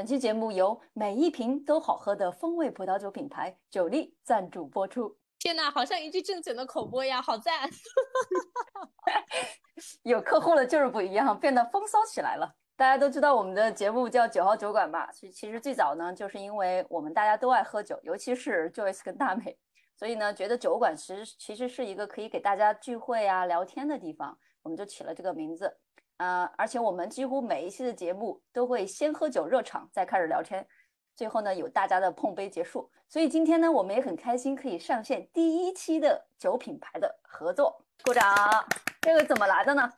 本期节目由每一瓶都好喝的风味葡萄酒品牌酒力赞助播出。天哪，好像一句正经的口播呀，好赞！有客户了就是不一样，变得风骚起来了。大家都知道我们的节目叫九号酒馆吧？其其实最早呢，就是因为我们大家都爱喝酒，尤其是 Joyce 跟大美，所以呢，觉得酒馆其实其实是一个可以给大家聚会啊、聊天的地方，我们就起了这个名字。呃，而且我们几乎每一期的节目都会先喝酒热场，再开始聊天，最后呢有大家的碰杯结束。所以今天呢，我们也很开心可以上线第一期的酒品牌的合作，鼓掌。这个怎么来的呢？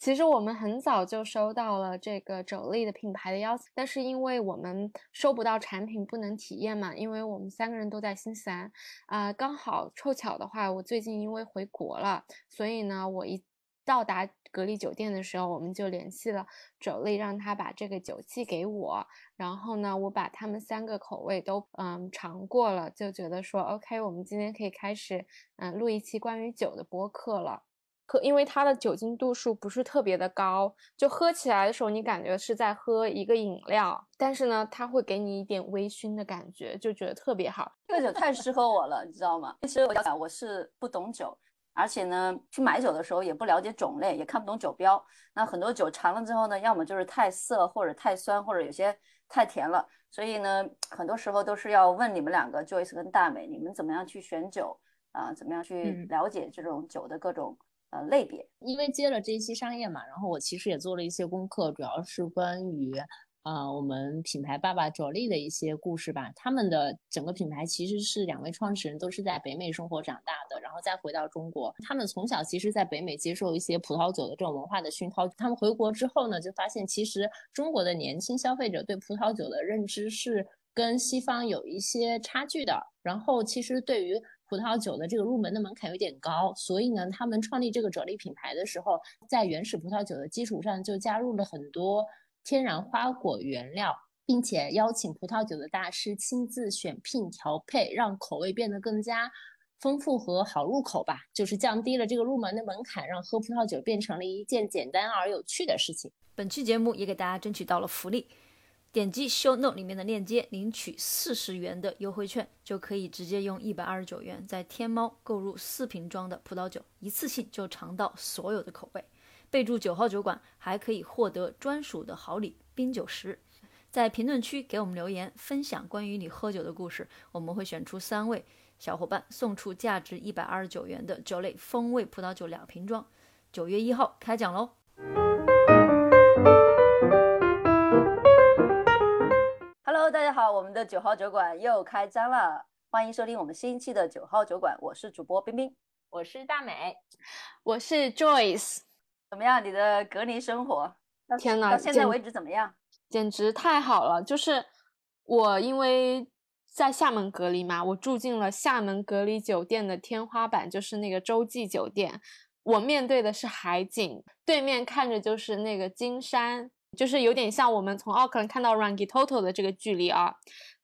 其实我们很早就收到了这个酒力的品牌的邀请，但是因为我们收不到产品，不能体验嘛，因为我们三个人都在新西兰啊，刚好凑巧的话，我最近因为回国了，所以呢，我一。到达隔离酒店的时候，我们就联系了酒力，让他把这个酒寄给我。然后呢，我把他们三个口味都嗯尝过了，就觉得说 OK，我们今天可以开始嗯录一期关于酒的播客了。喝，因为它的酒精度数不是特别的高，就喝起来的时候你感觉是在喝一个饮料，但是呢，它会给你一点微醺的感觉，就觉得特别好。这个酒太适合我了，你知道吗？其实我要讲我是不懂酒。而且呢，去买酒的时候也不了解种类，也看不懂酒标。那很多酒尝了之后呢，要么就是太涩，或者太酸，或者有些太甜了。所以呢，很多时候都是要问你们两个，Joyce 跟大美，你们怎么样去选酒啊？怎么样去了解这种酒的各种呃类别？因为接了这一期商业嘛，然后我其实也做了一些功课，主要是关于。啊，我们品牌爸爸卓力的一些故事吧。他们的整个品牌其实是两位创始人都是在北美生活长大的，然后再回到中国。他们从小其实在北美接受一些葡萄酒的这种文化的熏陶。他们回国之后呢，就发现其实中国的年轻消费者对葡萄酒的认知是跟西方有一些差距的。然后其实对于葡萄酒的这个入门的门槛有点高，所以呢，他们创立这个卓力品牌的时候，在原始葡萄酒的基础上就加入了很多。天然花果原料，并且邀请葡萄酒的大师亲自选聘调配，让口味变得更加丰富和好入口吧。就是降低了这个入门的门槛，让喝葡萄酒变成了一件简单而有趣的事情。本期节目也给大家争取到了福利，点击 show note 里面的链接，领取四十元的优惠券，就可以直接用一百二十九元在天猫购入四瓶装的葡萄酒，一次性就尝到所有的口味。备注九号酒馆，还可以获得专属的好礼冰酒十。在评论区给我们留言，分享关于你喝酒的故事，我们会选出三位小伙伴，送出价值一百二十九元的酒类风味葡萄酒两瓶装。九月一号开奖喽！Hello，大家好，我们的九号酒馆又开张了，欢迎收听我们新一期的九号酒馆，我是主播冰冰，我是大美，我是 Joyce。怎么样？你的隔离生活？天呐，到现在为止怎么样？简直太好了！就是我因为在厦门隔离嘛，我住进了厦门隔离酒店的天花板，就是那个洲际酒店。我面对的是海景，对面看着就是那个金山，就是有点像我们从奥克兰看到 Rangitoto 的这个距离啊。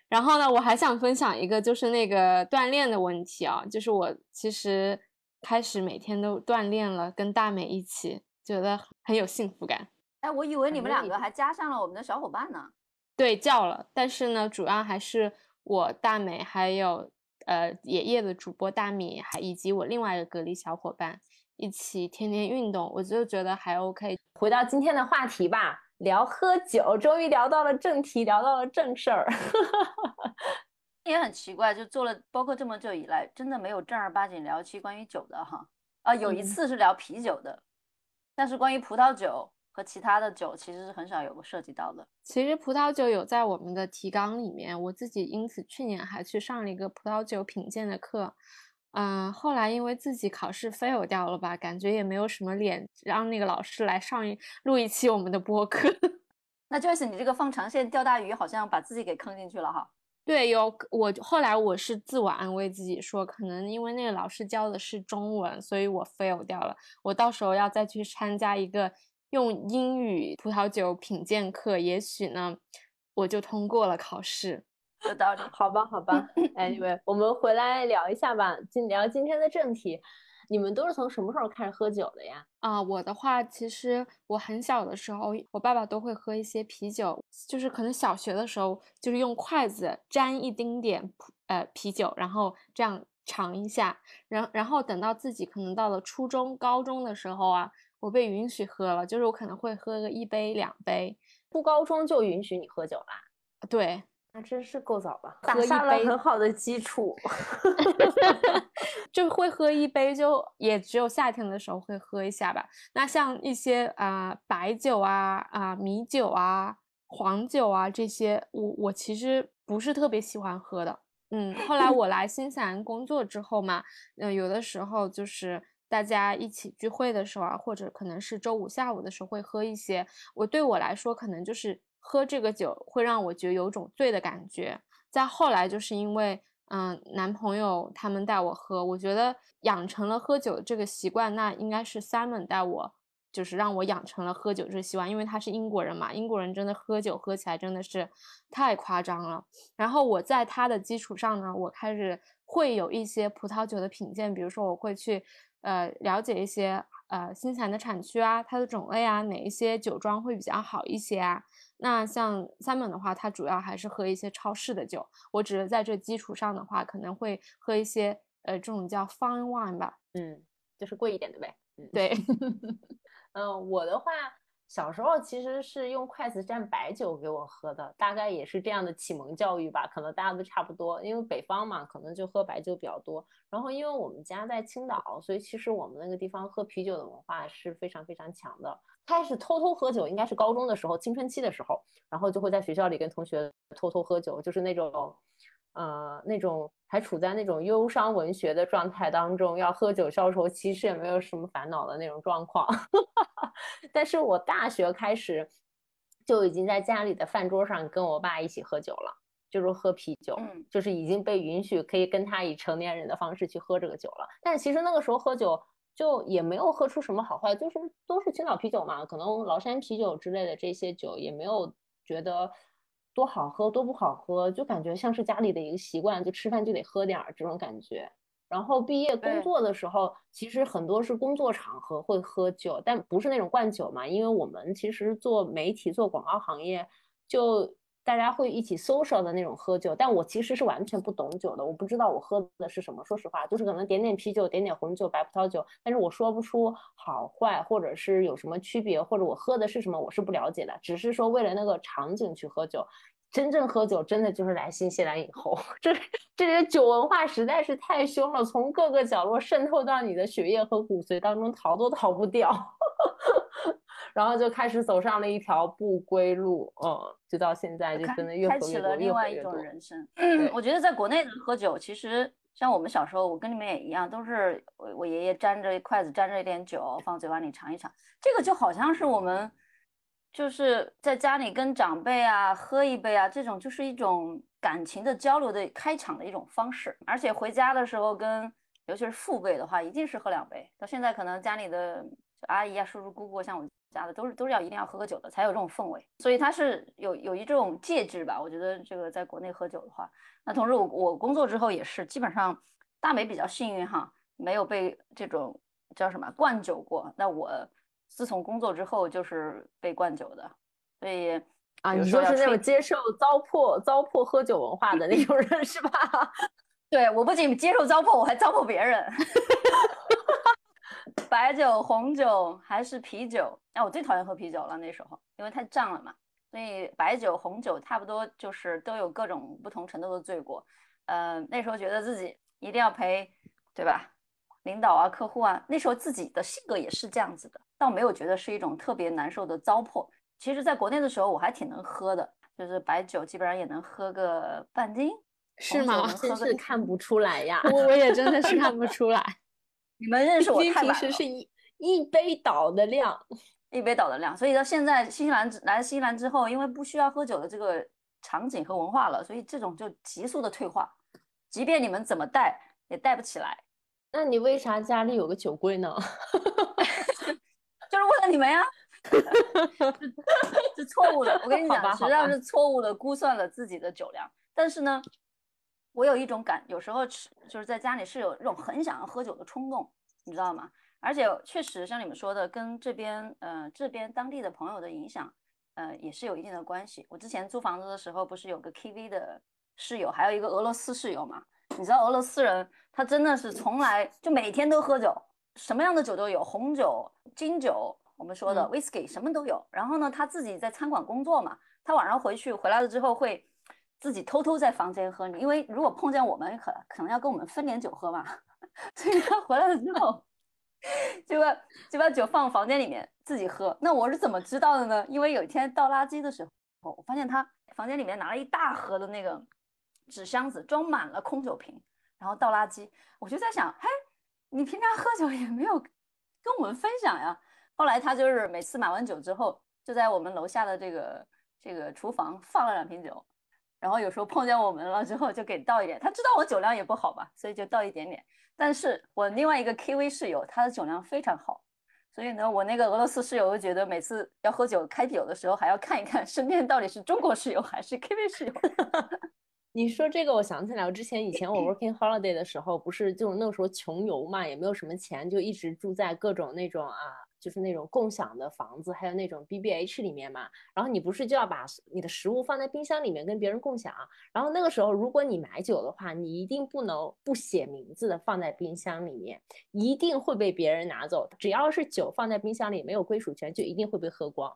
然后呢，我还想分享一个，就是那个锻炼的问题啊，就是我其实开始每天都锻炼了，跟大美一起。觉得很有幸福感。哎，我以为你们两个还加上了我们的小伙伴呢。对，叫了，但是呢，主要还是我大美，还有呃爷爷的主播大米，还以及我另外一个隔离小伙伴一起天天运动，我就觉得还 OK。回到今天的话题吧，聊喝酒，终于聊到了正题，聊到了正事儿。也很奇怪，就做了包括这么久以来，真的没有正儿八经聊起关于酒的哈。啊，有一次是聊啤酒的。但是关于葡萄酒和其他的酒，其实是很少有涉及到的。其实葡萄酒有在我们的提纲里面，我自己因此去年还去上了一个葡萄酒品鉴的课。嗯，后来因为自己考试 fail 掉了吧，感觉也没有什么脸让那个老师来上一录一期我们的播客。那 Joyce，你这个放长线钓大鱼，好像把自己给坑进去了哈。对，有我后来我是自我安慰自己说，可能因为那个老师教的是中文，所以我 fail 掉了。我到时候要再去参加一个用英语葡萄酒品鉴课，也许呢，我就通过了考试。有道理，好吧，好吧。Anyway，我们回来聊一下吧，今聊今天的正题。你们都是从什么时候开始喝酒的呀？啊，我的话，其实我很小的时候，我爸爸都会喝一些啤酒，就是可能小学的时候，就是用筷子沾一丁点呃啤酒，然后这样尝一下，然然后等到自己可能到了初中、高中的时候啊，我被允许喝了，就是我可能会喝个一杯两杯。初高中就允许你喝酒啦？对。那真是够早了，打下了很好的基础。就会喝一杯，就也只有夏天的时候会喝一下吧。那像一些啊白酒啊啊米酒啊黄酒啊这些，我我其实不是特别喜欢喝的。嗯，后来我来新西兰工作之后嘛，嗯，有的时候就是大家一起聚会的时候啊，或者可能是周五下午的时候会喝一些。我对我来说，可能就是。喝这个酒会让我觉得有种醉的感觉。再后来就是因为，嗯，男朋友他们带我喝，我觉得养成了喝酒这个习惯。那应该是 Simon 带我，就是让我养成了喝酒这个习惯，因为他是英国人嘛，英国人真的喝酒喝起来真的是太夸张了。然后我在他的基础上呢，我开始会有一些葡萄酒的品鉴，比如说我会去，呃，了解一些呃新西兰的产区啊，它的种类啊，哪一些酒庄会比较好一些啊。那像 Simon 的话，他主要还是喝一些超市的酒。我只是在这基础上的话，可能会喝一些呃这种叫 fine wine 吧，嗯，就是贵一点的呗。嗯，对，嗯，我的话。小时候其实是用筷子蘸白酒给我喝的，大概也是这样的启蒙教育吧，可能大家都差不多。因为北方嘛，可能就喝白酒比较多。然后因为我们家在青岛，所以其实我们那个地方喝啤酒的文化是非常非常强的。开始偷偷喝酒应该是高中的时候，青春期的时候，然后就会在学校里跟同学偷偷喝酒，就是那种。呃，那种还处在那种忧伤文学的状态当中，要喝酒消愁，其实也没有什么烦恼的那种状况。但是我大学开始就已经在家里的饭桌上跟我爸一起喝酒了，就是喝啤酒，就是已经被允许可以跟他以成年人的方式去喝这个酒了。但其实那个时候喝酒就也没有喝出什么好坏，就是都是青岛啤酒嘛，可能崂山啤酒之类的这些酒也没有觉得。多好喝，多不好喝，就感觉像是家里的一个习惯，就吃饭就得喝点儿这种感觉。然后毕业工作的时候，其实很多是工作场合会喝酒，但不是那种灌酒嘛，因为我们其实做媒体、做广告行业，就。大家会一起 social 的那种喝酒，但我其实是完全不懂酒的，我不知道我喝的是什么。说实话，就是可能点点啤酒，点点红酒、白葡萄酒，但是我说不出好坏，或者是有什么区别，或者我喝的是什么，我是不了解的。只是说为了那个场景去喝酒，真正喝酒真的就是来新西兰以后，这这里的酒文化实在是太凶了，从各个角落渗透到你的血液和骨髓当中，逃都逃不掉。然后就开始走上了一条不归路，嗯，就到现在就真的越喝越多，开启了另外一种人生。嗯，我觉得在国内的喝酒，其实像我们小时候，我跟你们也一样，都是我我爷爷沾着筷子沾着一点酒放嘴巴里尝一尝，这个就好像是我们就是在家里跟长辈啊喝一杯啊，这种就是一种感情的交流的开场的一种方式。而且回家的时候跟尤其是父辈的话，一定是喝两杯。到现在可能家里的阿姨啊、叔叔、姑姑，像我。家的都是都是要一定要喝个酒的才有这种氛围，所以它是有有一种介质吧。我觉得这个在国内喝酒的话，那同时我我工作之后也是基本上大美比较幸运哈，没有被这种叫什么灌酒过。那我自从工作之后就是被灌酒的，所以啊，你说是那种接受糟粕糟粕喝酒文化的那种人是吧？对我不仅接受糟粕，我还糟粕别人。白酒、红酒还是啤酒？哎，我最讨厌喝啤酒了，那时候因为太胀了嘛。所以白酒、红酒差不多就是都有各种不同程度的罪过。呃，那时候觉得自己一定要陪，对吧？领导啊、客户啊，那时候自己的性格也是这样子的，倒没有觉得是一种特别难受的糟粕。其实，在国内的时候我还挺能喝的，就是白酒基本上也能喝个半斤，是吗？真是看不出来呀，我 我也真的是看不出来。你们认识我太晚了。平时是一一杯倒的量，一杯倒的量。所以到现在新西兰来新西兰之后，因为不需要喝酒的这个场景和文化了，所以这种就急速的退化。即便你们怎么带，也带不起来。那你为啥家里有个酒柜呢？就是为了你们呀。是错误的，我跟你讲，实际上是错误的估算了自己的酒量。但是呢。我有一种感，有时候吃就是在家里是有这种很想要喝酒的冲动，你知道吗？而且确实像你们说的，跟这边呃这边当地的朋友的影响，呃也是有一定的关系。我之前租房子的时候，不是有个 KV 的室友，还有一个俄罗斯室友嘛？你知道俄罗斯人他真的是从来就每天都喝酒，什么样的酒都有，红酒、金酒，我们说的 whisky 什么都有。然后呢，他自己在餐馆工作嘛，他晚上回去回来了之后会自己偷偷在房间喝，因为如果碰见我们可可能要跟我们分点酒喝嘛，所以他回来了之后。就把就把酒放房间里面自己喝。那我是怎么知道的呢？因为有一天倒垃圾的时候，我发现他房间里面拿了一大盒的那个纸箱子，装满了空酒瓶，然后倒垃圾。我就在想，嘿，你平常喝酒也没有跟我们分享呀。后来他就是每次买完酒之后，就在我们楼下的这个这个厨房放了两瓶酒，然后有时候碰见我们了之后就给倒一点。他知道我酒量也不好吧，所以就倒一点点。但是我另外一个 KV 室友，他的酒量非常好，所以呢，我那个俄罗斯室友就觉得每次要喝酒开酒的时候，还要看一看身边到底是中国室友还是 KV 室友。你说这个，我想起来，我之前以前我 working holiday 的时候，不是就那个时候穷游嘛，也没有什么钱，就一直住在各种那种啊。就是那种共享的房子，还有那种 B B H 里面嘛，然后你不是就要把你的食物放在冰箱里面跟别人共享？然后那个时候，如果你买酒的话，你一定不能不写名字的放在冰箱里面，一定会被别人拿走。只要是酒放在冰箱里没有归属权，就一定会被喝光。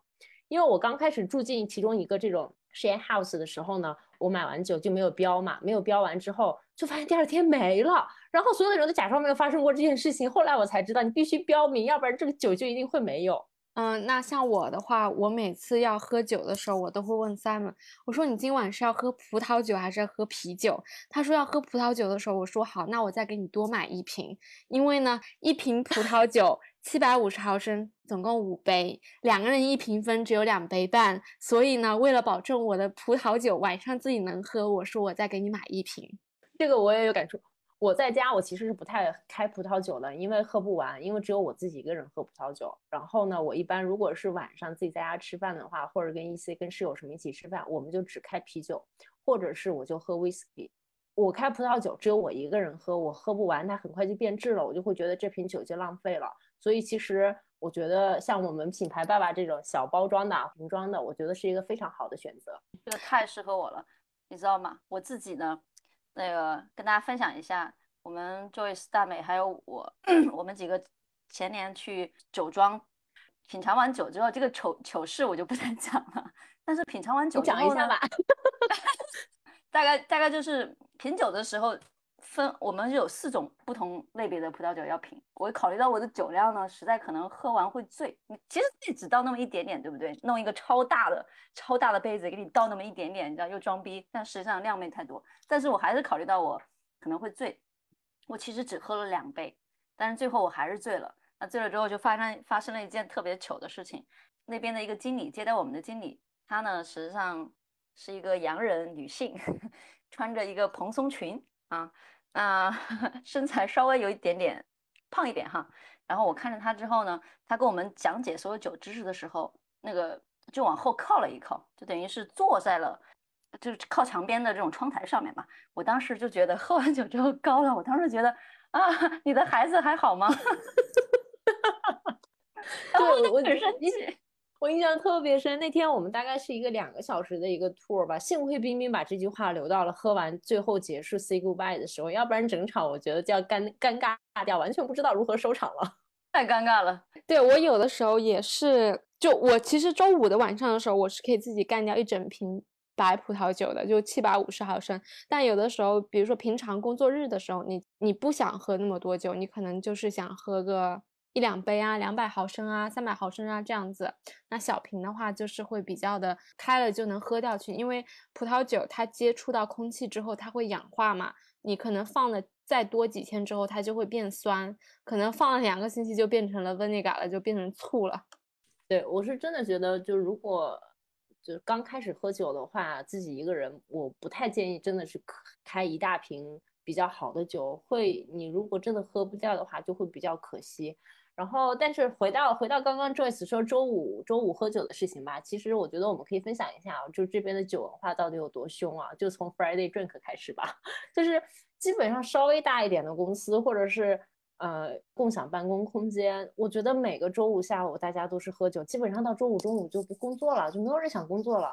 因为我刚开始住进其中一个这种 share house 的时候呢，我买完酒就没有标嘛，没有标完之后。就发现第二天没了，然后所有的人都假装没有发生过这件事情。后来我才知道，你必须标明，要不然这个酒就一定会没有。嗯，那像我的话，我每次要喝酒的时候，我都会问 Simon，我说你今晚是要喝葡萄酒还是要喝啤酒？他说要喝葡萄酒的时候，我说好，那我再给你多买一瓶，因为呢，一瓶葡萄酒 七百五十毫升，总共五杯，两个人一瓶分，只有两杯半，所以呢，为了保证我的葡萄酒晚上自己能喝，我说我再给你买一瓶。这个我也有感触。我在家，我其实是不太开葡萄酒的，因为喝不完，因为只有我自己一个人喝葡萄酒。然后呢，我一般如果是晚上自己在家吃饭的话，或者跟一些跟室友什么一起吃饭，我们就只开啤酒，或者是我就喝 whisky。我开葡萄酒只有我一个人喝，我喝不完，它很快就变质了，我就会觉得这瓶酒就浪费了。所以其实我觉得像我们品牌爸爸这种小包装的瓶装的，我觉得是一个非常好的选择。这个太适合我了，你知道吗？我自己呢。那个跟大家分享一下，我们 Joyce 大美还有我，我们几个前年去酒庄品尝完酒之后，这个糗糗事我就不再 讲了。但是品尝完酒讲一下吧，大概大概就是品酒的时候。分我们有四种不同类别的葡萄酒要品，我考虑到我的酒量呢，实在可能喝完会醉。你其实自己只倒那么一点点，对不对？弄一个超大的、超大的杯子给你倒那么一点点，你知道又装逼，但实际上量没太多。但是我还是考虑到我可能会醉，我其实只喝了两杯，但是最后我还是醉了。那醉了之后就发生发生了一件特别糗的事情，那边的一个经理接待我们的经理，她呢实际上是一个洋人女性，穿着一个蓬松裙啊。啊，身材稍微有一点点胖一点哈，然后我看着他之后呢，他跟我们讲解所有酒知识的时候，那个就往后靠了一靠，就等于是坐在了，就是靠墙边的这种窗台上面嘛。我当时就觉得喝完酒之后高了，我当时觉得啊，你的孩子还好吗？对，我很生气。我印象特别深，那天我们大概是一个两个小时的一个 tour 吧，幸亏冰冰把这句话留到了喝完最后结束 say goodbye 的时候，要不然整场我觉得就要尴尴尬掉，完全不知道如何收场了，太尴尬了。对我有的时候也是，就我其实周五的晚上的时候，我是可以自己干掉一整瓶白葡萄酒的，就七百五十毫升。但有的时候，比如说平常工作日的时候，你你不想喝那么多酒，你可能就是想喝个。一两杯啊，两百毫升啊，三百毫升啊，这样子。那小瓶的话，就是会比较的开了就能喝掉去，因为葡萄酒它接触到空气之后，它会氧化嘛。你可能放了再多几天之后，它就会变酸，可能放了两个星期就变成了 vinegar 了，就变成醋了。对我是真的觉得，就如果就刚开始喝酒的话，自己一个人，我不太建议真的是开一大瓶比较好的酒，会你如果真的喝不掉的话，就会比较可惜。然后，但是回到回到刚刚 Joyce 说周五周五喝酒的事情吧，其实我觉得我们可以分享一下，就这边的酒文化到底有多凶啊？就从 Friday Drink 开始吧，就是基本上稍微大一点的公司，或者是呃共享办公空间，我觉得每个周五下午大家都是喝酒，基本上到周五中午就不工作了，就没有人想工作了。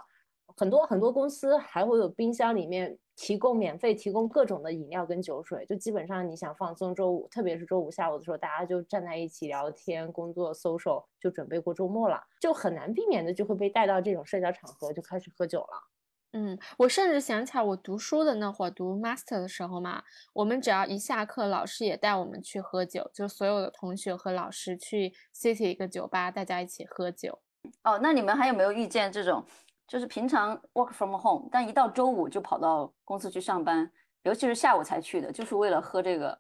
很多很多公司还会有冰箱里面提供免费提供各种的饮料跟酒水，就基本上你想放松周五，特别是周五下午的时候，大家就站在一起聊天、工作、social，就准备过周末了，就很难避免的就会被带到这种社交场合，就开始喝酒了。嗯，我甚至想起来，我读书的那会儿读 master 的时候嘛，我们只要一下课，老师也带我们去喝酒，就所有的同学和老师去 city 一个酒吧，大家一起喝酒。哦，那你们还有没有遇见这种？就是平常 work from home，但一到周五就跑到公司去上班，尤其是下午才去的，就是为了喝这个，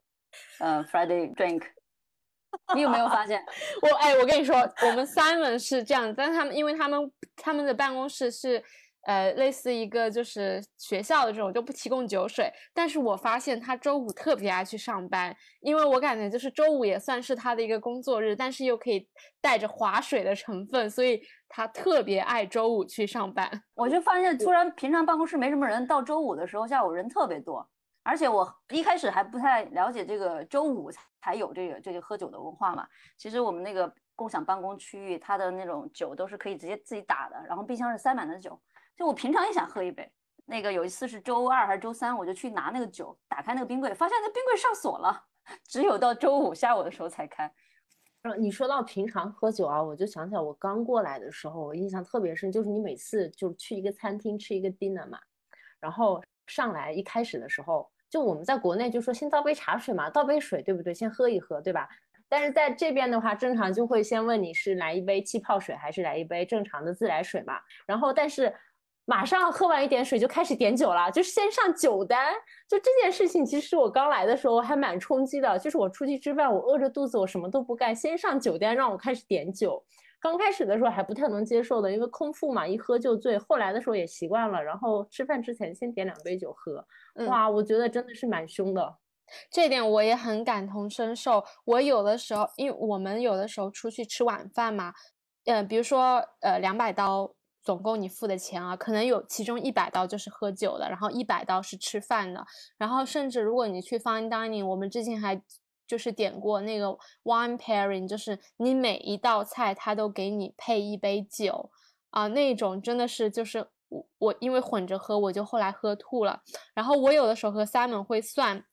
呃，Friday drink。你有没有发现？我哎，我跟你说，我们 Simon 是这样，但是他们因为他们他们的办公室是。呃，类似一个就是学校的这种就不提供酒水，但是我发现他周五特别爱去上班，因为我感觉就是周五也算是他的一个工作日，但是又可以带着划水的成分，所以他特别爱周五去上班。我就发现突然平常办公室没什么人，到周五的时候下午人特别多，而且我一开始还不太了解这个周五才有这个这个喝酒的文化嘛。其实我们那个共享办公区域，它的那种酒都是可以直接自己打的，然后冰箱是塞满了酒。就我平常也想喝一杯，那个有一次是周二还是周三，我就去拿那个酒，打开那个冰柜，发现那冰柜上锁了，只有到周五下午的时候才开。嗯，你说到平常喝酒啊，我就想起来我刚过来的时候，我印象特别深，就是你每次就去一个餐厅吃一个 dinner 嘛，然后上来一开始的时候，就我们在国内就说先倒杯茶水嘛，倒杯水，对不对？先喝一喝，对吧？但是在这边的话，正常就会先问你是来一杯气泡水还是来一杯正常的自来水嘛，然后但是。马上喝完一点水就开始点酒了，就是先上酒单。就这件事情，其实我刚来的时候还蛮冲击的。就是我出去吃饭，我饿着肚子，我什么都不干，先上酒单让我开始点酒。刚开始的时候还不太能接受的，因为空腹嘛，一喝就醉。后来的时候也习惯了，然后吃饭之前先点两杯酒喝。哇，我觉得真的是蛮凶的。这点我也很感同身受。我有的时候，因为我们有的时候出去吃晚饭嘛，嗯，比如说呃两百刀。总共你付的钱啊，可能有其中一百刀就是喝酒的，然后一百刀是吃饭的，然后甚至如果你去 fine dining，我们之前还就是点过那个 wine pairing，就是你每一道菜他都给你配一杯酒啊，那种真的是就是我我因为混着喝，我就后来喝吐了。然后我有的时候和 Simon 会算，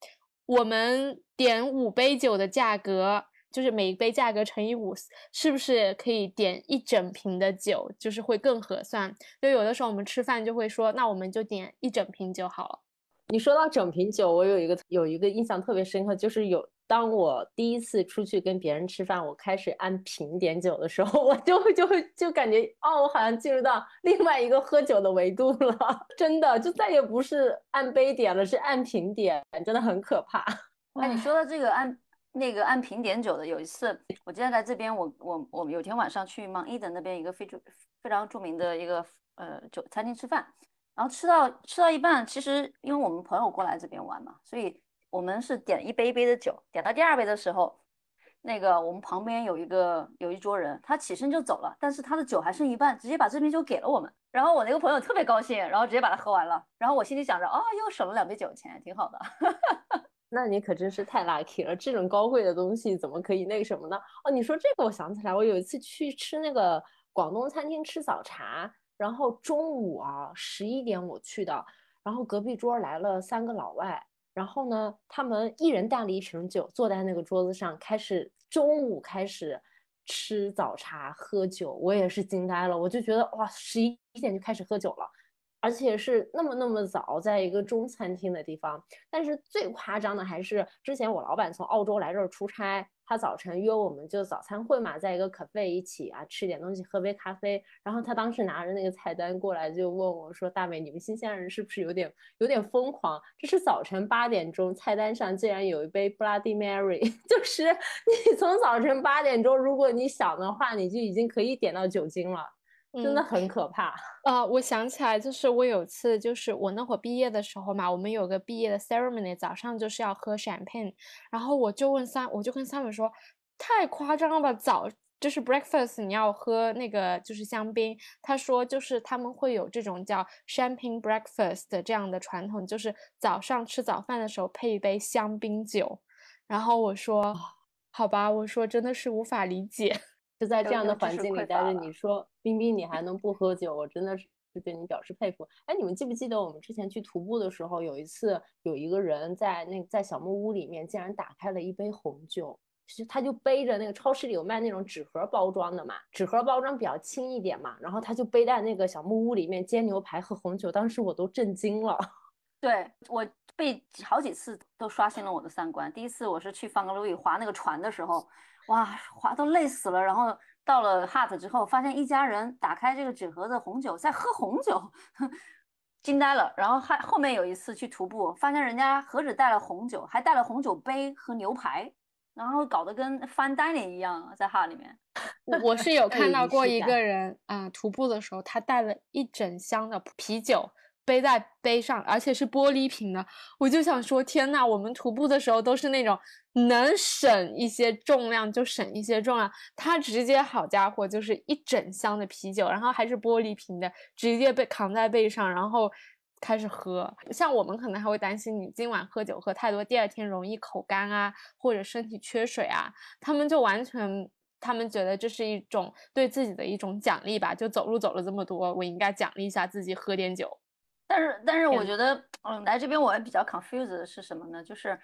我们点五杯酒的价格。就是每一杯价格乘以五，是不是可以点一整瓶的酒？就是会更合算。就有的时候我们吃饭就会说，那我们就点一整瓶就好了。你说到整瓶酒，我有一个有一个印象特别深刻，就是有当我第一次出去跟别人吃饭，我开始按瓶点酒的时候，我就会就会就感觉哦，我好像进入到另外一个喝酒的维度了。真的，就再也不是按杯点了，是按瓶点，真的很可怕。哎，你说的这个按。那个按瓶点酒的，有一次我今天来这边，我我我有天晚上去 Mount Eden 那边一个非著非常著名的一个呃酒餐厅吃饭，然后吃到吃到一半，其实因为我们朋友过来这边玩嘛，所以我们是点一杯一杯的酒，点到第二杯的时候，那个我们旁边有一个有一桌人，他起身就走了，但是他的酒还剩一半，直接把这瓶酒给了我们，然后我那个朋友特别高兴，然后直接把它喝完了，然后我心里想着，哦，又省了两杯酒钱，挺好的。哈哈哈那你可真是太 lucky 了，这种高贵的东西怎么可以那个什么呢？哦，你说这个，我想起来，我有一次去吃那个广东餐厅吃早茶，然后中午啊十一点我去的，然后隔壁桌来了三个老外，然后呢，他们一人带了一瓶酒，坐在那个桌子上，开始中午开始吃早茶喝酒，我也是惊呆了，我就觉得哇，十一点就开始喝酒了。而且是那么那么早，在一个中餐厅的地方。但是最夸张的还是之前我老板从澳洲来这儿出差，他早晨约我们就早餐会嘛，在一个 cafe 一起啊吃点东西，喝杯咖啡。然后他当时拿着那个菜单过来，就问我说：“大美，你们新西兰人是不是有点有点疯狂？这是早晨八点钟，菜单上竟然有一杯 Bloody Mary，就是你从早晨八点钟，如果你想的话，你就已经可以点到酒精了。”真的很可怕啊！我想起来，就是我有次，就是我那会儿毕业的时候嘛，我们有个毕业的 ceremony，早上就是要喝 champagne，然后我就问三，我就跟三伟说，太夸张了吧，早就是 breakfast 你要喝那个就是香槟，他说就是他们会有这种叫 champagne breakfast 这样的传统，就是早上吃早饭的时候配一杯香槟酒，然后我说。好吧，我说真的是无法理解。就在这样的环境里待着，你说冰冰你还 能不喝酒，我真的是对你表示佩服。哎，你们记不记得我们之前去徒步的时候，有一次有一个人在那在小木屋里面竟然打开了一杯红酒，是他就背着那个超市里有卖那种纸盒包装的嘛，纸盒包装比较轻一点嘛，然后他就背在那个小木屋里面煎牛排喝红酒，当时我都震惊了。对我被好几次都刷新了我的三观。第一次我是去方格路易划那个船的时候，哇，滑都累死了。然后到了 hut 之后，发现一家人打开这个纸盒子红酒在喝红酒，惊呆了。然后还后面有一次去徒步，发现人家何止带了红酒，还带了红酒杯和牛排，然后搞得跟 fine dining 一样，在 hut 里面。我我是有 看到过一个人啊、徒步的时候，他带了一整箱的啤酒背在背上，而且是玻璃瓶的。我就想说，天呐，我们徒步的时候都是那种能省一些重量就省一些重量，他直接好家伙就是一整箱的啤酒，然后还是玻璃瓶的，直接被扛在背上，然后。开始喝，像我们可能还会担心你今晚喝酒喝太多，第二天容易口干啊，或者身体缺水啊。他们就完全，他们觉得这是一种对自己的一种奖励吧，就走路走了这么多，我应该奖励一下自己，喝点酒。但是，但是我觉得，嗯，来这边我也比较 confused 的是什么呢？就是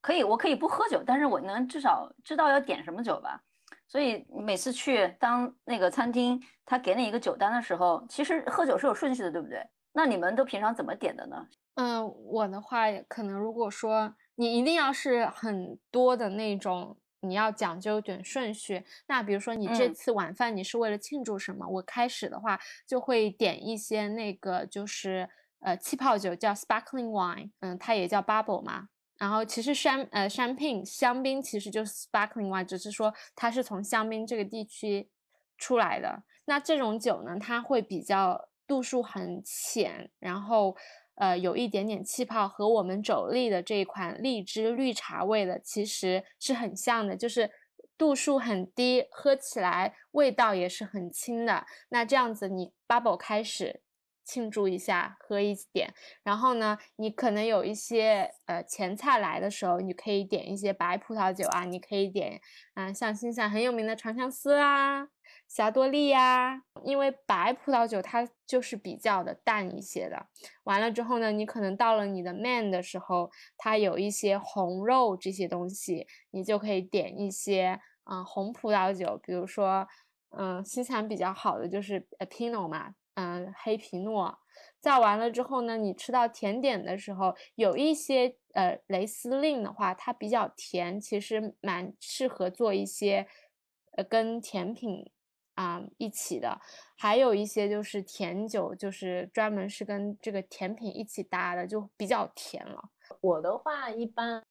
可以，我可以不喝酒，但是我能至少知道要点什么酒吧。所以每次去当那个餐厅他给你一个酒单的时候，其实喝酒是有顺序的，对不对？那你们都平常怎么点的呢？嗯，我的话可能如果说你一定要是很多的那种，你要讲究点顺序。那比如说你这嗯次晚饭你是为了庆祝什么？我开始的话就会点一些那个就是呃气泡酒，叫 sparkling wine，嗯，它也叫 bubble 嘛。然后其实山呃 champagne 香槟其实就是 sparkling wine，只是说它是从香槟这个地区出来的。那这种酒呢，它会比较度数很浅，然后呃有一点点气泡，和我们肘力的这一款荔枝绿茶味的其实是很像的，就是度数很低，喝起来味道也是很轻的。那这样子你 bubble 开始。庆祝一下，喝一点，然后呢，你可能有一些呃前菜来的时候，你可以点一些白葡萄酒啊，你可以点啊、像新西兰很有名的长相思啊、霞多丽呀、因为白葡萄酒它就是比较的淡一些的。完了之后呢，你可能到了你的 main 的时候，它有一些红肉这些东西，你就可以点一些啊、红葡萄酒，比如说嗯，新西兰比较好的就是呃 Pinot 嘛，嗯，黑皮诺。造完了之后呢，你吃到甜点的时候，有一些呃雷司令的话，它比较甜，其实蛮适合做一些呃跟甜品啊、一起的。还有一些就是甜酒，就是专门是跟这个甜品一起搭的，就比较甜了。我的话一般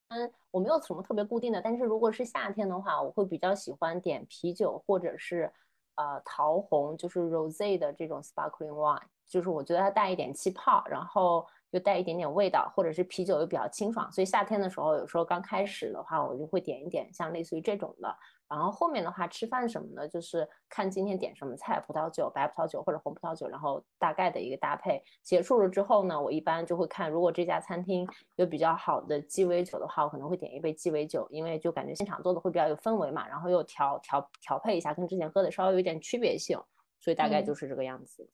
我没有什么特别固定的，但是如果是夏天的话，我会比较喜欢点啤酒或者是呃桃红，就是 rose 的这种 sparkling wine，就是我觉得它带一点气泡，然后又带一点点味道，或者是啤酒又比较清爽，所以夏天的时候有时候刚开始的话，我就会点一点像类似于这种的。然后后面的话，吃饭什么的，就是看今天点什么菜，葡萄酒、白葡萄酒或者红葡萄酒，然后大概的一个搭配。结束了之后呢，我一般就会看，如果这家餐厅有比较好的鸡尾酒的话，我可能会点一杯鸡尾酒，因为就感觉现场做的会比较有氛围嘛，然后又调调调配一下，跟之前喝的稍微有点区别性，所以大概嗯就是这个样子。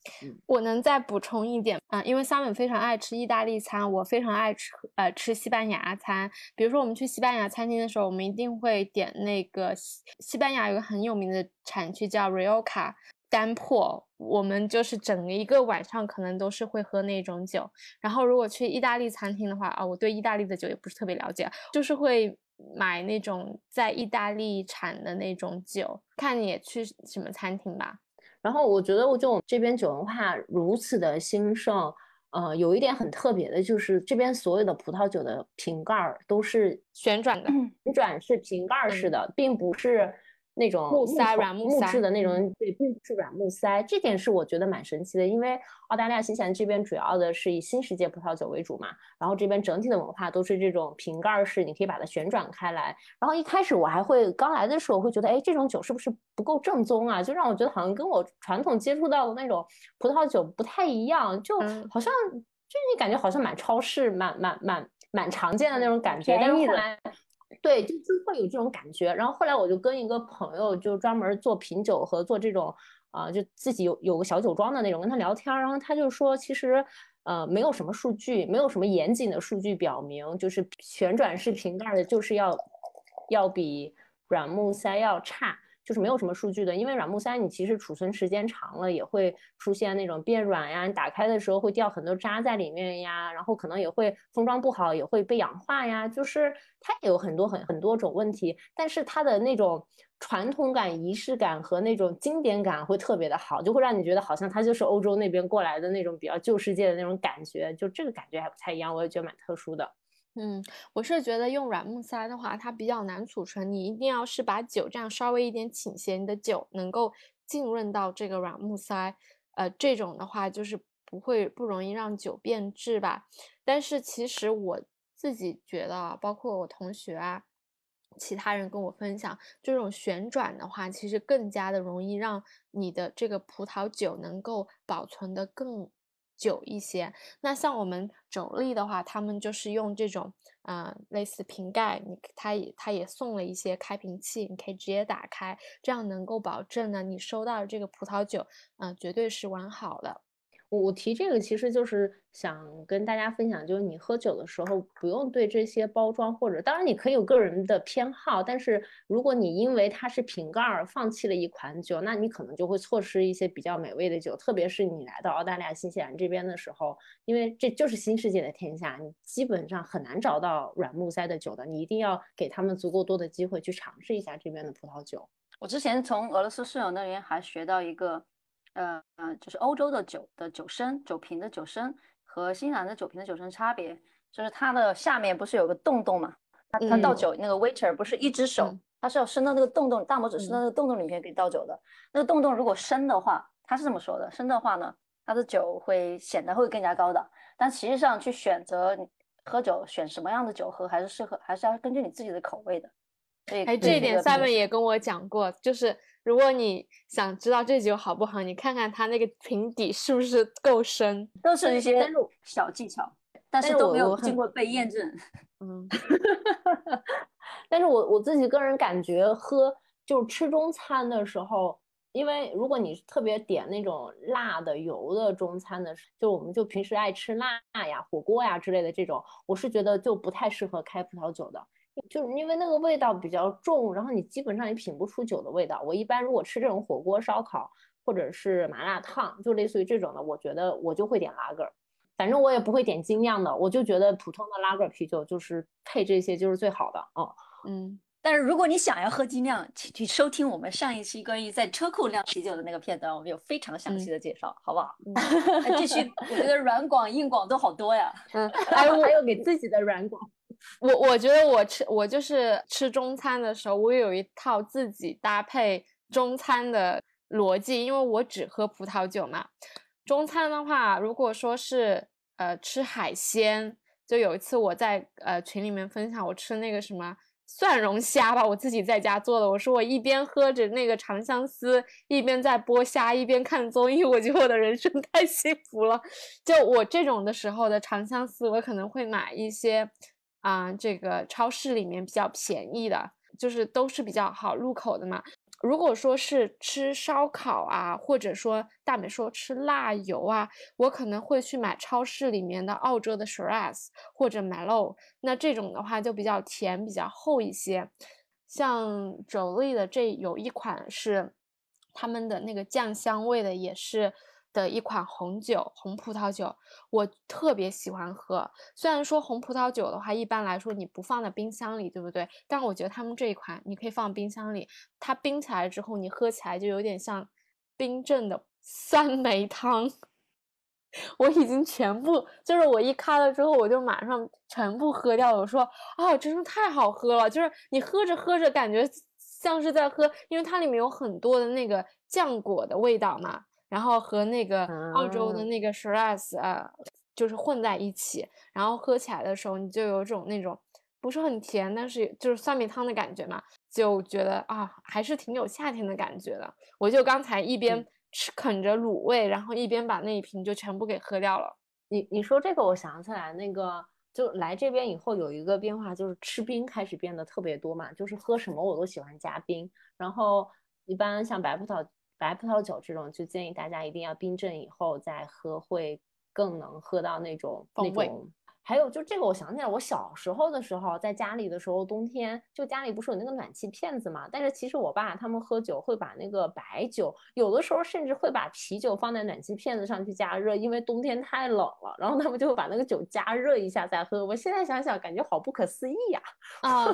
我能再补充一点啊、因为 Simon 非常爱吃意大利餐，我非常爱吃呃吃西班牙餐。比如说我们去西班牙餐厅的时候，我们一定会点那个西西班牙有个很有名的产区叫 Rioja 干破，我们就是整个一个晚上可能都是会喝那种酒。然后如果去意大利餐厅的话啊，我对意大利的酒也不是特别了解，就是会买那种在意大利产的那种酒。看你也去什么餐厅吧。然后我觉得，我就这边酒文化如此的兴盛，呃，有一点很特别的，就是这边所有的葡萄酒的瓶盖儿都是旋转的，旋转是瓶盖儿式的，并不是那种木塞软木质的那种，对，并不是软木塞。这点是我觉得蛮神奇的，因为澳大利亚、新西兰这边主要的是以新世界葡萄酒为主嘛，然后这边整体的文化都是这种瓶盖儿式，你可以把它旋转开来。然后一开始我还会刚来的时候我会觉得，哎，这种酒是不是不够正宗啊？就让我觉得好像跟我传统接触到的那种葡萄酒不太一样，就嗯好像就你感觉好像蛮超市、蛮蛮蛮蛮常见的那种感觉。但是后来对，就就会有这种感觉。然后后来我就跟一个朋友，就专门做品酒和做这种啊，就自己有有个小酒庄的那种，跟他聊天，然后他就说，其实呃没有什么数据，没有什么严谨的数据表明，就是旋转式瓶盖的就是要要比软木塞要差。就是没有什么数据的，因为软木塞你其实储存时间长了也会出现那种变软呀，你打开的时候会掉很多渣在里面呀，然后可能也会封装不好，也会被氧化呀，就是它也有很多很很多种问题，但是它的那种传统感、仪式感和那种经典感会特别的好，就会让你觉得好像它就是欧洲那边过来的那种比较旧世界的那种感觉，就这个感觉还不太一样，我也觉得蛮特殊的。嗯，我是觉得用软木塞的话，它比较难储存。你一定要是把酒这样稍微一点倾斜，你的酒能够浸润到这个软木塞，呃，这种的话就是不会不容易让酒变质吧。但是其实我自己觉得，包括我同学啊，其他人跟我分享，这种旋转的话，其实更加的容易让你的这个葡萄酒能够保存的更。久一些，那像我们肘力的话，他们就是用这种，呃，类似瓶盖，你他也他也送了一些开瓶器，你可以直接打开，这样能够保证呢，你收到的这个葡萄酒，嗯，绝对是完好的。我提这个其实就是想跟大家分享，就是你喝酒的时候不用对这些包装或者，当然你可以有个人的偏好，但是如果你因为它是瓶盖儿放弃了一款酒，那你可能就会错失一些比较美味的酒。特别是你来到澳大利亚、新西兰这边的时候，因为这就是新世界的天下，你基本上很难找到软木塞的酒的，你一定要给他们足够多的机会去尝试一下这边的葡萄酒。我之前从俄罗斯室友那边还学到一个。呃呃，就是欧洲的酒的酒身、酒瓶的酒身和新西兰的酒瓶的酒身差别，就是它的下面不是有个洞洞嘛？它它倒酒那个 waiter 不是一只手，它是要伸到那个洞洞，大拇指伸到那个洞洞里面给倒酒的。那个洞洞如果深的话，他是这么说的，深的话呢，它的酒会显得会更加高档。但实际上去选择喝酒，选什么样的酒喝，还是适合，还是要根据你自己的口味的。哎，这一点 Simon 也跟我讲过，就是如果你想知道这酒好不好，你看看它那个瓶底是不是够深，都是一些小技巧，但是都没有经过被验证。嗯，但是我我自己个人感觉，喝就是吃中餐的时候，因为如果你特别点那种辣的、油的中餐的，就我们就平时爱吃辣呀、火锅呀之类的这种，我是觉得就不太适合开葡萄酒的。就是因为那个味道比较重，然后你基本上也品不出酒的味道。我一般如果吃这种火锅、烧烤或者是麻辣烫，就类似于这种的，我觉得我就会点拉格，反正我也不会点精酿的，我就觉得普通的拉格啤酒就是配这些就是最好的。啊，嗯，但是如果你想要喝精酿，请去收听我们上一期关于在车库酿啤酒的那个片段，我们有非常详细的介绍，好不好？继续，我觉得软广、硬广都好多呀。嗯，还有还有给自己的软广。我我觉得我吃我就是吃中餐的时候，我有一套自己搭配中餐的逻辑，因为我只喝葡萄酒嘛。中餐的话，如果说是呃吃海鲜，就有一次我在呃群里面分享我吃那个什么蒜蓉虾吧，我自己在家做的。我说我一边喝着那个长相思，一边在剥虾，一边看综艺，我觉得我的人生太幸福了。就我这种的时候的长相思，我可能会买一些。啊，这个超市里面比较便宜的，就是都是比较好入口的嘛。如果说是吃烧烤啊，或者说大美说吃辣油啊，我可能会去买超市里面的澳洲的 Shiraz 或者 Malo。那这种的话就比较甜，比较厚一些。像 Jolie 的这有一款是他们的那个酱香味的，也是。的一款红酒，红葡萄酒，我特别喜欢喝。虽然说红葡萄酒的话，一般来说你不放在冰箱里，对不对？但我觉得他们这一款你可以放冰箱里，它冰起来之后，你喝起来就有点像冰镇的酸梅汤。我已经全部，就是我一开了之后，我就马上全部喝掉了。我说啊，真是太好喝了！就是你喝着喝着，感觉像是在喝，因为它里面有很多的那个酱果的味道嘛。然后和那个澳洲的那个 Shiraz 啊，就是混在一起，然后喝起来的时候，你就有种那种不是很甜，但是就是酸梅汤的感觉嘛，就觉得啊，还是挺有夏天的感觉的。我就刚才一边吃啃着卤味，然后一边把那一瓶就全部给喝掉了。你你说这个，我想起来那个就来这边以后有一个变化，就是吃冰开始变得特别多嘛，就是喝什么我都喜欢加冰。然后一般像白葡萄白葡萄酒这种，就建议大家一定要冰镇以后再喝，会更能喝到那种那种。还有就这个，我想起来，我小时候的时候，在家里的时候，冬天就家里不是有那个暖气片子嘛？但是其实我爸他们喝酒会把那个白酒，有的时候甚至会把啤酒放在暖气片子上去加热，因为冬天太冷了，然后他们就会把那个酒加热一下再喝。我现在想想，感觉好不可思议呀！啊，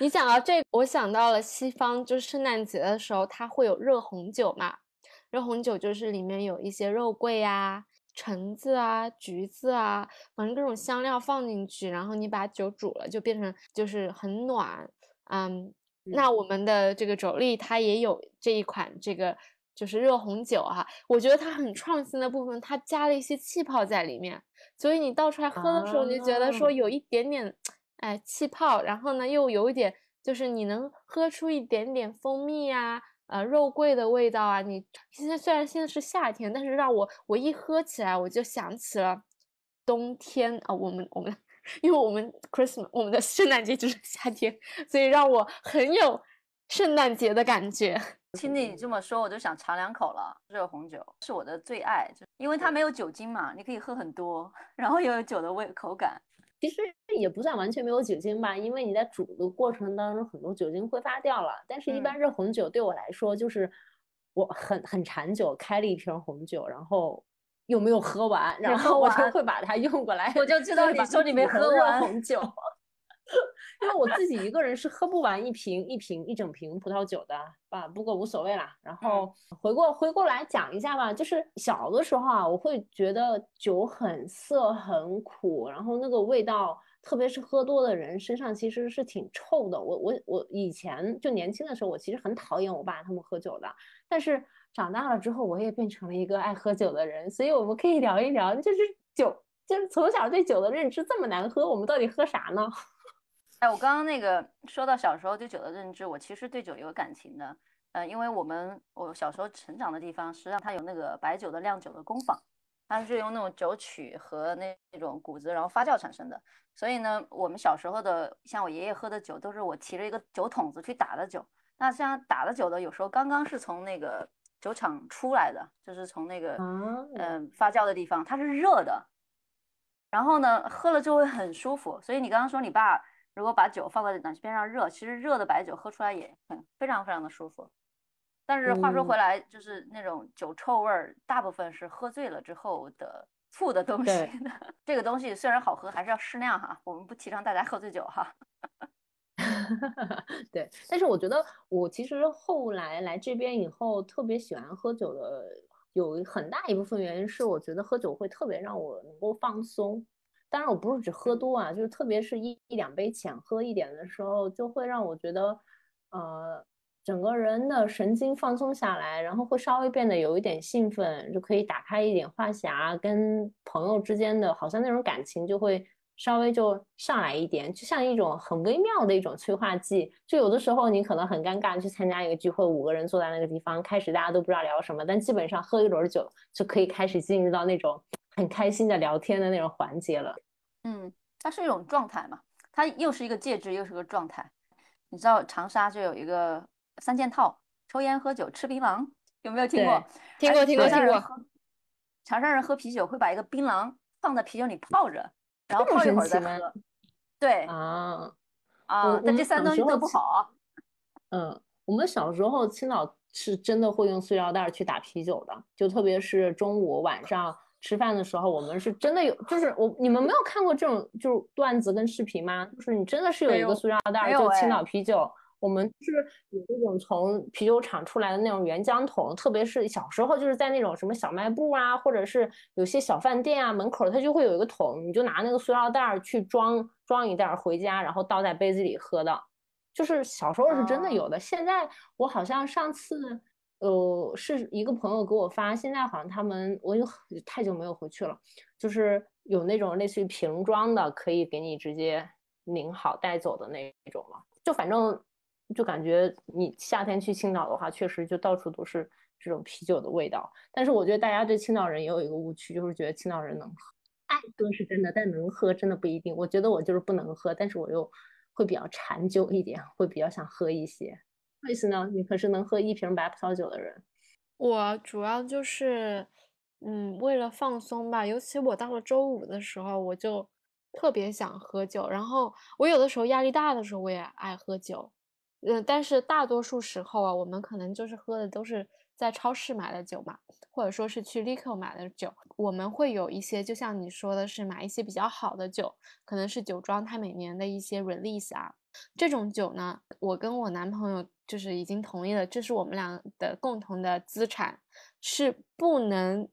你讲到这，我想到了西方，就是圣诞节的时候，它会有热红酒嘛？热红酒就是里面有一些肉桂呀。橙子啊，橘子啊，反正各种香料放进去，然后你把酒煮了，就变成就是很暖。嗯，那我们的这个肘力它也有这一款这个就是热红酒哈，我觉得它很创新的部分，它加了一些气泡在里面，所以你倒出来喝的时候，你就觉得说有一点点哎气泡，然后呢又有一点就是你能喝出一点点蜂蜜呀。呃，肉桂的味道啊！你现在虽然现在是夏天，但是让我我一喝起来，我就想起了冬天啊。我们我们，因为我们 Christmas 我们的圣诞节就是夏天，所以让我很有圣诞节的感觉。听你这么说，我就想尝两口了。热红酒是我的最爱，就因为它没有酒精嘛，你可以喝很多，然后又有酒的味口感。其实也不算完全没有酒精吧，因为你在煮的过程当中，很多酒精挥发掉了。但是，一般热红酒对我来说，就是我很很馋酒，开了一瓶红酒，然后又没有喝完，然后我就会把它用过来。我就知道你说你没喝完红酒。因为我自己一个人是喝不完一瓶一瓶一整瓶葡萄酒的啊，不过无所谓啦。然后回过回过来讲一下吧，就是小的时候啊，我会觉得酒很涩很苦，然后那个味道，特别是喝多的人身上其实是挺臭的。我我我以前就年轻的时候，我其实很讨厌我爸他们喝酒的。但是长大了之后，我也变成了一个爱喝酒的人，所以我们可以聊一聊，就是酒，就是从小对酒的认知这么难喝，我们到底喝啥呢？哎，我刚刚那个说到小时候对酒的认知，我其实对酒有感情的。呃，因为我们我小时候成长的地方，实际上它有那个白酒的酿酒的工坊，它是用那种酒曲和那那种谷子然后发酵产生的。所以呢，我们小时候的像我爷爷喝的酒，都是我提着一个酒桶子去打的酒。那像打的酒的，有时候刚刚是从那个酒厂出来的，就是从那个嗯发酵的地方，它是热的。然后呢，喝了就会很舒服。所以你刚刚说你爸。如果把酒放在暖气片上热，其实热的白酒喝出来也很非常非常的舒服。但是话说回来，就是那种酒臭味儿，大部分是喝醉了之后的醋的东西。这个东西虽然好喝，还是要适量哈。我们不提倡大家喝醉酒哈。对，但是我觉得我其实后来来这边以后，特别喜欢喝酒的，有很大一部分原因是我觉得喝酒会特别让我能够放松。当然，我不是只喝多啊，就是特别是一一两杯浅喝一点的时候，就会让我觉得，呃，整个人的神经放松下来，然后会稍微变得有一点兴奋，就可以打开一点话匣，跟朋友之间的好像那种感情就会稍微就上来一点，就像一种很微妙的一种催化剂。就有的时候你可能很尴尬去参加一个聚会，五个人坐在那个地方，开始大家都不知道聊什么，但基本上喝一轮酒就可以开始进入到那种很开心的聊天的那种环节了。嗯，它是一种状态嘛，它又是一个介质，又是个状态。你知道长沙就有一个三件套：抽烟、喝酒、吃槟榔，有没有听过？听过，听过，听过。长沙人喝啤酒会把一个槟榔放在啤酒里泡着，然后泡一会儿再喝。对啊啊，但这三东西都不好。嗯，我们小时候青岛是真的会用塑料袋去打啤酒的，就特别是中午晚上。吃饭的时候，我们是真的有，就是我你们没有看过这种就是段子跟视频吗？就是你真的是有一个塑料袋，就青岛啤酒，我们是有那种从啤酒厂出来的那种原浆桶，特别是小时候就是在那种什么小卖部啊，或者是有些小饭店啊门口，它就会有一个桶，你就拿那个塑料袋去装装一袋回家，然后倒在杯子里喝的，就是小时候是真的有的。现在我好像上次。呃，是一个朋友给我发，现在好像他们我有太久没有回去了，就是有那种类似于瓶装的，可以给你直接拧好带走的那种了。就反正就感觉你夏天去青岛的话，确实就到处都是这种啤酒的味道。但是我觉得大家对青岛人也有一个误区，就是觉得青岛人能喝。爱喝是真的，但能喝真的不一定。我觉得我就是不能喝，但是我又会比较馋酒一点，会比较想喝一些。意思呢？你可是能喝一瓶白葡萄酒的人。我主要就是，嗯，为了放松吧。尤其我到了周五的时候，我就特别想喝酒。然后我有的时候压力大的时候，我也爱喝酒。嗯，但是大多数时候啊，我们可能就是喝的都是在超市买的酒嘛，或者说是去 l i q o 买的酒。我们会有一些，就像你说的是买一些比较好的酒，可能是酒庄它每年的一些 release 啊。这种酒呢，我跟我男朋友就是已经同意了，这是我们俩的共同的资产，是不能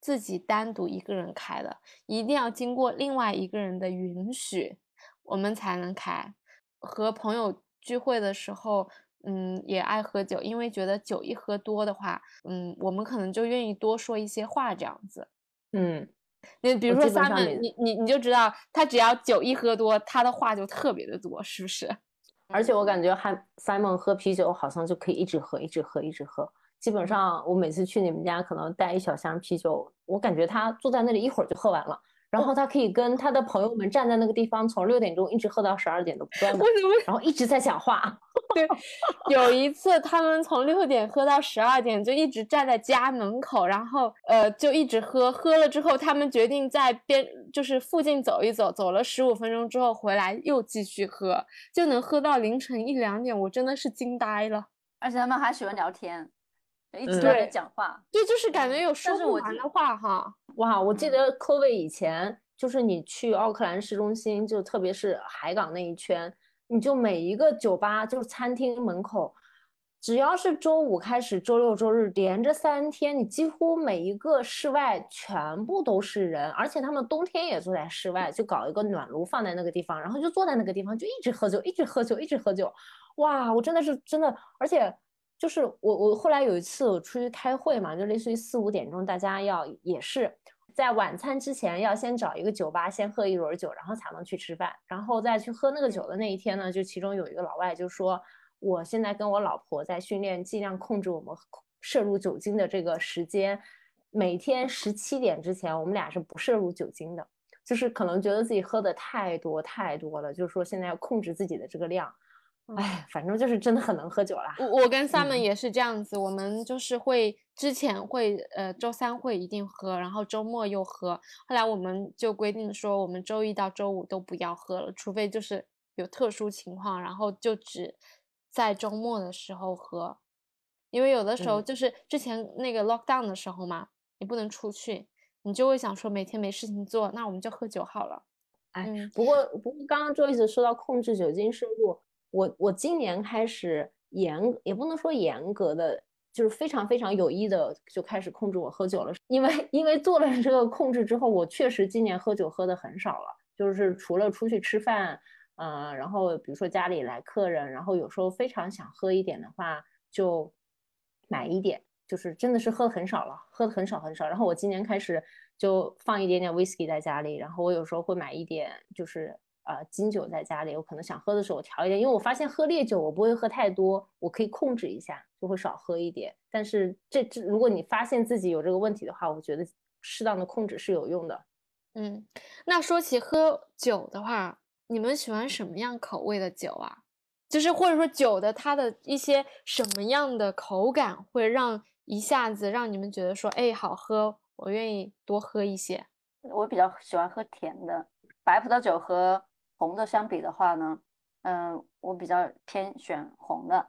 自己单独一个人开的，一定要经过另外一个人的允许，我们才能开。和朋友聚会的时候，嗯，也爱喝酒，因为觉得酒一喝多的话，嗯，我们可能就愿意多说一些话，这样子，嗯。你比如说 Simon，你你你就知道，他只要酒一喝多，他的话就特别的多，是不是？而且我感觉还 Simon 喝啤酒好像就可以一直喝，一直喝，一直喝。基本上我每次去你们家，可能带一小箱啤酒，我感觉他坐在那里一会儿就喝完了。然后他可以跟他的朋友们站在那个地方，从六点钟一直喝到十二点都不断的，然后一直在讲话。对，有一次他们从六点喝到十二点，就一直站在家门口，然后呃就一直喝。喝了之后，他们决定在边就是附近走一走，走了十五分钟之后回来又继续喝，就能喝到凌晨一两点。我真的是惊呆了。而且他们还喜欢聊天。一直在讲话，对，就是感觉有说不完的话哈。哇，我记得 COVID 以前，就是你去奥克兰市中心，就特别是海港那一圈，你就每一个酒吧，就是餐厅门口，只要是周五开始，周六周日连着三天，你几乎每一个室外全部都是人，而且他们冬天也坐在室外，就搞一个暖炉放在那个地方，然后就坐在那个地方就一直喝酒，一直喝酒，一直喝酒。哇，我真的是真的，而且。就是我，我后来有一次我出去开会嘛，就类似于四五点钟，大家要也是在晚餐之前要先找一个酒吧先喝一轮酒，然后才能去吃饭，然后再去喝那个酒的那一天呢，就其中有一个老外就说，我现在跟我老婆在训练，尽量控制我们摄入酒精的这个时间，每天十七点之前我们俩是不摄入酒精的，就是可能觉得自己喝的太多太多了，就是说现在要控制自己的这个量。哎，反正就是真的很能喝酒啦。我我跟 Simon 也是这样子，我们就是会之前会呃周三会一定喝，然后周末又喝。后来我们就规定说，我们周一到周五都不要喝了，除非就是有特殊情况，然后就只在周末的时候喝。因为有的时候就是之前那个 lockdown 的时候嘛，你不能出去，你就会想说每天没事情做，那我们就喝酒好了。哎，不过不过刚刚 Joyce 说到控制酒精摄入。我我今年开始严，也不能说严格的，就是非常非常有意的就开始控制我喝酒了。因为因为做了这个控制之后，我确实今年喝酒喝的很少了。就是除了出去吃饭，呃，然后比如说家里来客人，然后有时候非常想喝一点的话，就买一点，就是真的是喝的很少了，喝的很少很少。然后我今年开始就放一点点 whisky 在家里，然后我有时候会买一点，就是。呃，金酒在家里，我可能想喝的时候我调一点，因为我发现喝烈酒我不会喝太多，我可以控制一下，就会少喝一点。但是这这，如果你发现自己有这个问题的话，我觉得适当的控制是有用的。嗯，那说起喝酒的话，你们喜欢什么样口味的酒啊？就是或者说酒的它的一些什么样的口感会让一下子让你们觉得说，哎，好喝，我愿意多喝一些。我比较喜欢喝甜的白葡萄酒和。红的相比的话呢，嗯，我比较偏选红的。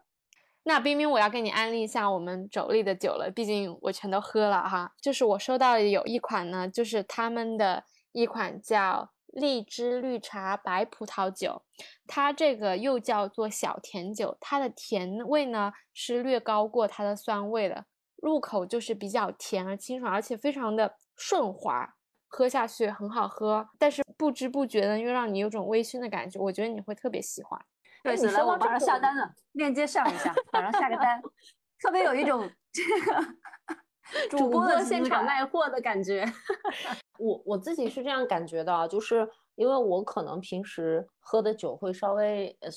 那冰冰，我要给你安利一下我们妯娌的酒了，毕竟我全都喝了哈。就是我收到的有一款呢，就是他们的一款叫荔枝绿茶白葡萄酒，它这个又叫做小甜酒，它的甜味呢是略高过它的酸味的，入口就是比较甜而清爽，而且非常的顺滑。喝下去很好喝，但是不知不觉的又让你有种微醺的感觉，我觉得你会特别喜欢。对，来我马上下单了，链接上一下，马上下个单，特别有一种 这个主播的现场卖货的感觉。我我自己是这样感觉的，就是因为我可能平时喝的酒会稍微呃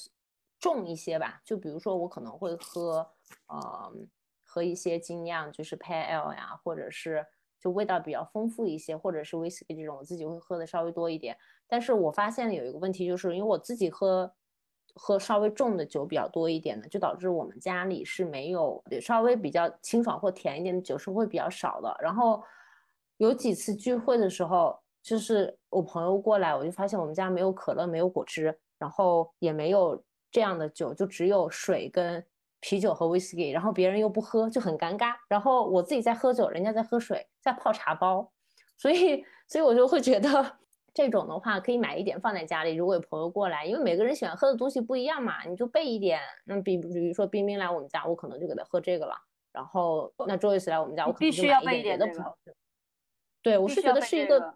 重一些吧，就比如说我可能会喝呃喝一些精酿，就是 Pale Ale 呀，或者是。就味道比较丰富一些，或者是威士忌这种，我自己会喝的稍微多一点。但是我发现有一个问题，就是因为我自己喝喝稍微重的酒比较多一点的，就导致我们家里是没有稍微比较清爽或甜一点的酒是会比较少的。然后有几次聚会的时候，就是我朋友过来，我就发现我们家没有可乐，没有果汁，然后也没有这样的酒，就只有水跟啤酒和威士忌，然后别人又不喝，就很尴尬。然后我自己在喝酒，人家在喝水，在泡茶包，所以所以我就会觉得。这种的话可以买一点放在家里，如果有朋友过来，因为每个人喜欢喝的东西不一样嘛，你就备一点。那比比如说冰冰来我们家，我可能就给他喝这个了。然后那 Joyce 来我们家，我可能就买一点别的。对，我是觉得是一个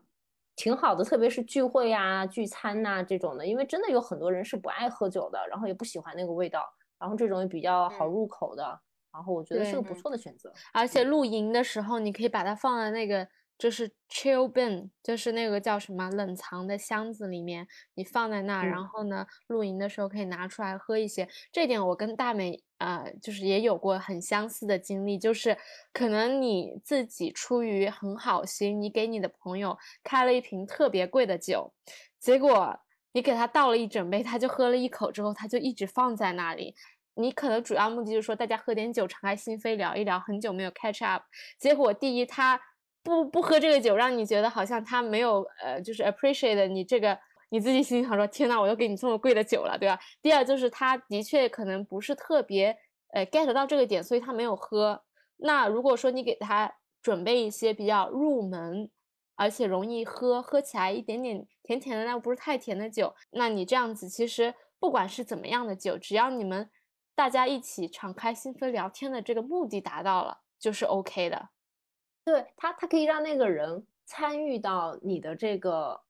挺好的，特别是聚会呀、聚餐呐这种的，因为真的有很多人是不爱喝酒的，然后也不喜欢那个味道，然后这种也比较好入口的，然后我觉得是个不错的选择。而且露营的时候，你可以把它放在那个。就是 chill bin，就是那个叫什么冷藏的箱子里面，你放在那，然后呢，露营的时候可以拿出来喝一些。这点我跟大美呃，就是也有过很相似的经历，就是可能你自己出于很好心，你给你的朋友开了一瓶特别贵的酒，结果你给他倒了一整杯，他就喝了一口之后，他就一直放在那里。你可能主要目的就是说大家喝点酒，敞开心扉聊一聊，很久没有 catch up，结果第一他。不不喝这个酒，让你觉得好像他没有呃，就是 appreciate 你这个，你自己心里想说，天呐，我又给你这么贵的酒了，对吧？第二就是他的确可能不是特别呃 get 到这个点，所以他没有喝。那如果说你给他准备一些比较入门，而且容易喝，喝起来一点点甜甜的，那不是太甜的酒，那你这样子其实不管是怎么样的酒，只要你们大家一起敞开心扉聊天的这个目的达到了，就是 OK 的。对他，他可以让那个人参与到你的这个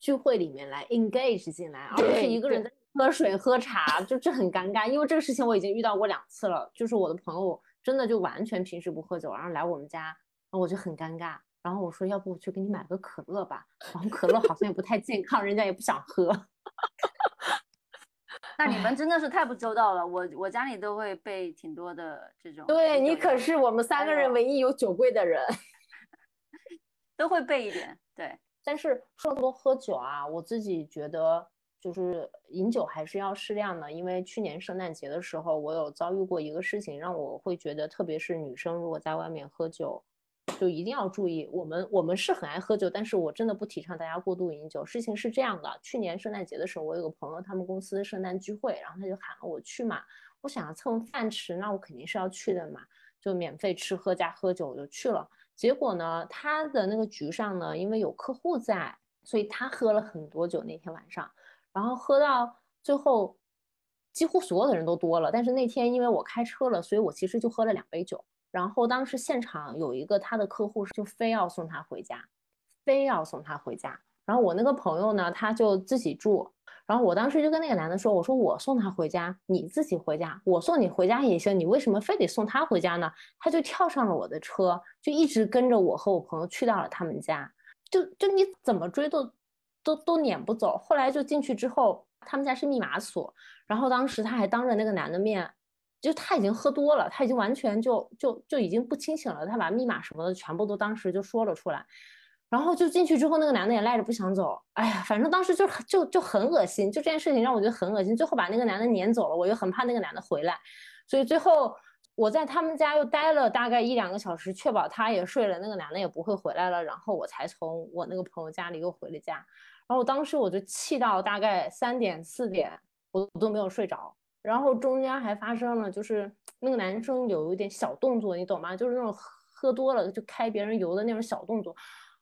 聚会里面来，engage 进来，而不是一个人在喝水喝茶，就这很尴尬。因为这个事情我已经遇到过两次了，就是我的朋友真的就完全平时不喝酒，然后来我们家，我就很尴尬。然后我说，要不我去给你买个可乐吧？然后可乐好像也不太健康，人家也不想喝。那你们真的是太不周到了，我我家里都会备挺多的这种。对你可是我们三个人唯一有酒柜的人，都会备一点。对，但是说多喝酒啊，我自己觉得就是饮酒还是要适量的，因为去年圣诞节的时候，我有遭遇过一个事情，让我会觉得，特别是女生如果在外面喝酒。就一定要注意，我们我们是很爱喝酒，但是我真的不提倡大家过度饮酒。事情是这样的，去年圣诞节的时候，我有个朋友，他们公司圣诞聚会，然后他就喊了我去嘛。我想要蹭饭吃，那我肯定是要去的嘛，就免费吃喝加喝酒，我就去了。结果呢，他的那个局上呢，因为有客户在，所以他喝了很多酒那天晚上，然后喝到最后，几乎所有的人都多了。但是那天因为我开车了，所以我其实就喝了两杯酒。然后当时现场有一个他的客户就非要送他回家，非要送他回家。然后我那个朋友呢，他就自己住。然后我当时就跟那个男的说：“我说我送他回家，你自己回家，我送你回家也行，你为什么非得送他回家呢？”他就跳上了我的车，就一直跟着我和我朋友去到了他们家。就就你怎么追都都都撵不走。后来就进去之后，他们家是密码锁。然后当时他还当着那个男的面。就他已经喝多了，他已经完全就就就已经不清醒了。他把密码什么的全部都当时就说了出来，然后就进去之后，那个男的也赖着不想走。哎呀，反正当时就就就很恶心，就这件事情让我觉得很恶心。最后把那个男的撵走了，我又很怕那个男的回来，所以最后我在他们家又待了大概一两个小时，确保他也睡了，那个男的也不会回来了，然后我才从我那个朋友家里又回了家。然后当时我就气到大概三点四点，我都没有睡着。然后中间还发生了，就是那个男生有一点小动作，你懂吗？就是那种喝多了就开别人油的那种小动作，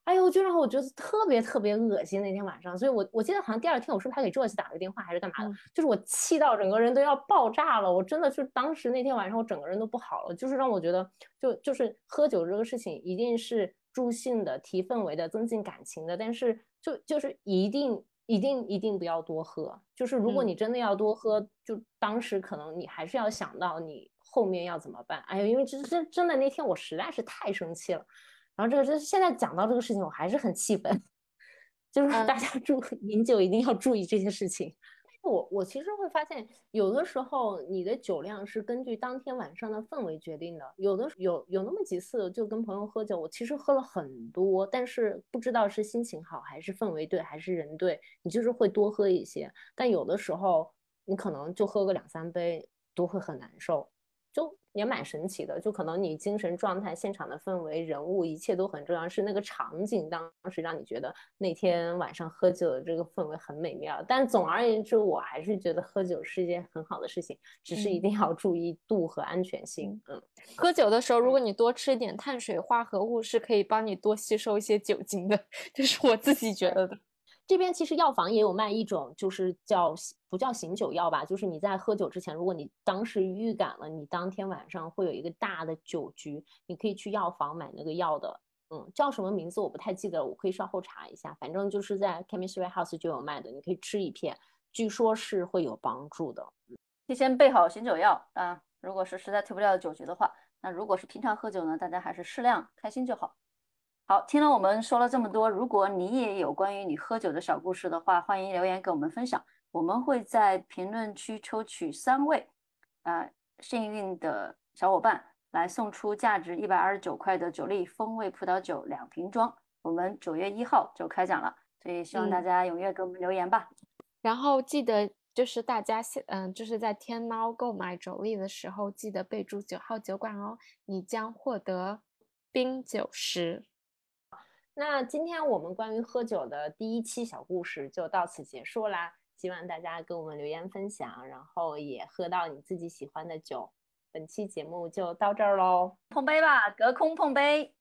哎呦，就让我觉得特别特别恶心。那天晚上，所以我我记得好像第二天我是不是还给 Joyce 打了个电话，还是干嘛的？就是我气到整个人都要爆炸了，我真的是当时那天晚上我整个人都不好了，就是让我觉得就就是喝酒这个事情一定是助兴的、提氛围的、增进感情的，但是就就是一定。一定一定不要多喝，就是如果你真的要多喝，就当时可能你还是要想到你后面要怎么办。哎呀，因为这这真的那天我实在是太生气了，然后这个这现在讲到这个事情我还是很气愤，就是大家注 饮酒一定要注意这些事情。我我其实会发现，有的时候你的酒量是根据当天晚上的氛围决定的。有的有有那么几次，就跟朋友喝酒，我其实喝了很多，但是不知道是心情好还是氛围对还是人对，你就是会多喝一些。但有的时候你可能就喝个两三杯都会很难受。就也蛮神奇的，就可能你精神状态、现场的氛围、人物，一切都很重要。是那个场景当时让你觉得那天晚上喝酒的这个氛围很美妙。但总而言之，我还是觉得喝酒是一件很好的事情，只是一定要注意度和安全性。嗯，喝酒的时候，如果你多吃一点碳水化合物，是可以帮你多吸收一些酒精的，这是我自己觉得的。这边其实药房也有卖一种，就是叫不叫醒酒药吧，就是你在喝酒之前，如果你当时预感了你当天晚上会有一个大的酒局，你可以去药房买那个药的。嗯，叫什么名字我不太记得了，我可以稍后查一下。反正就是在 Chemistry House 就有卖的，你可以吃一片，据说是会有帮助的。提前备好醒酒药啊，如果是实在退不掉的酒局的话，那如果是平常喝酒呢，大家还是适量，开心就好。好，听了我们说了这么多，如果你也有关于你喝酒的小故事的话，欢迎留言给我们分享，我们会在评论区抽取三位啊幸运的小伙伴来送出价值一百二十九块的酒力风味葡萄酒两瓶装。我们九月一号就开奖了，所以希望大家踊跃给我们留言吧。然后记得就是大家现嗯就是在天猫购买酒力的时候，记得备注九号酒馆哦，你将获得冰酒十。那今天我们关于喝酒的第一期小故事就到此结束啦，希望大家跟我们留言分享，然后也喝到你自己喜欢的酒。本期节目就到这儿喽，碰杯吧，隔空碰杯。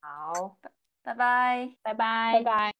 好，拜拜，拜拜，拜拜。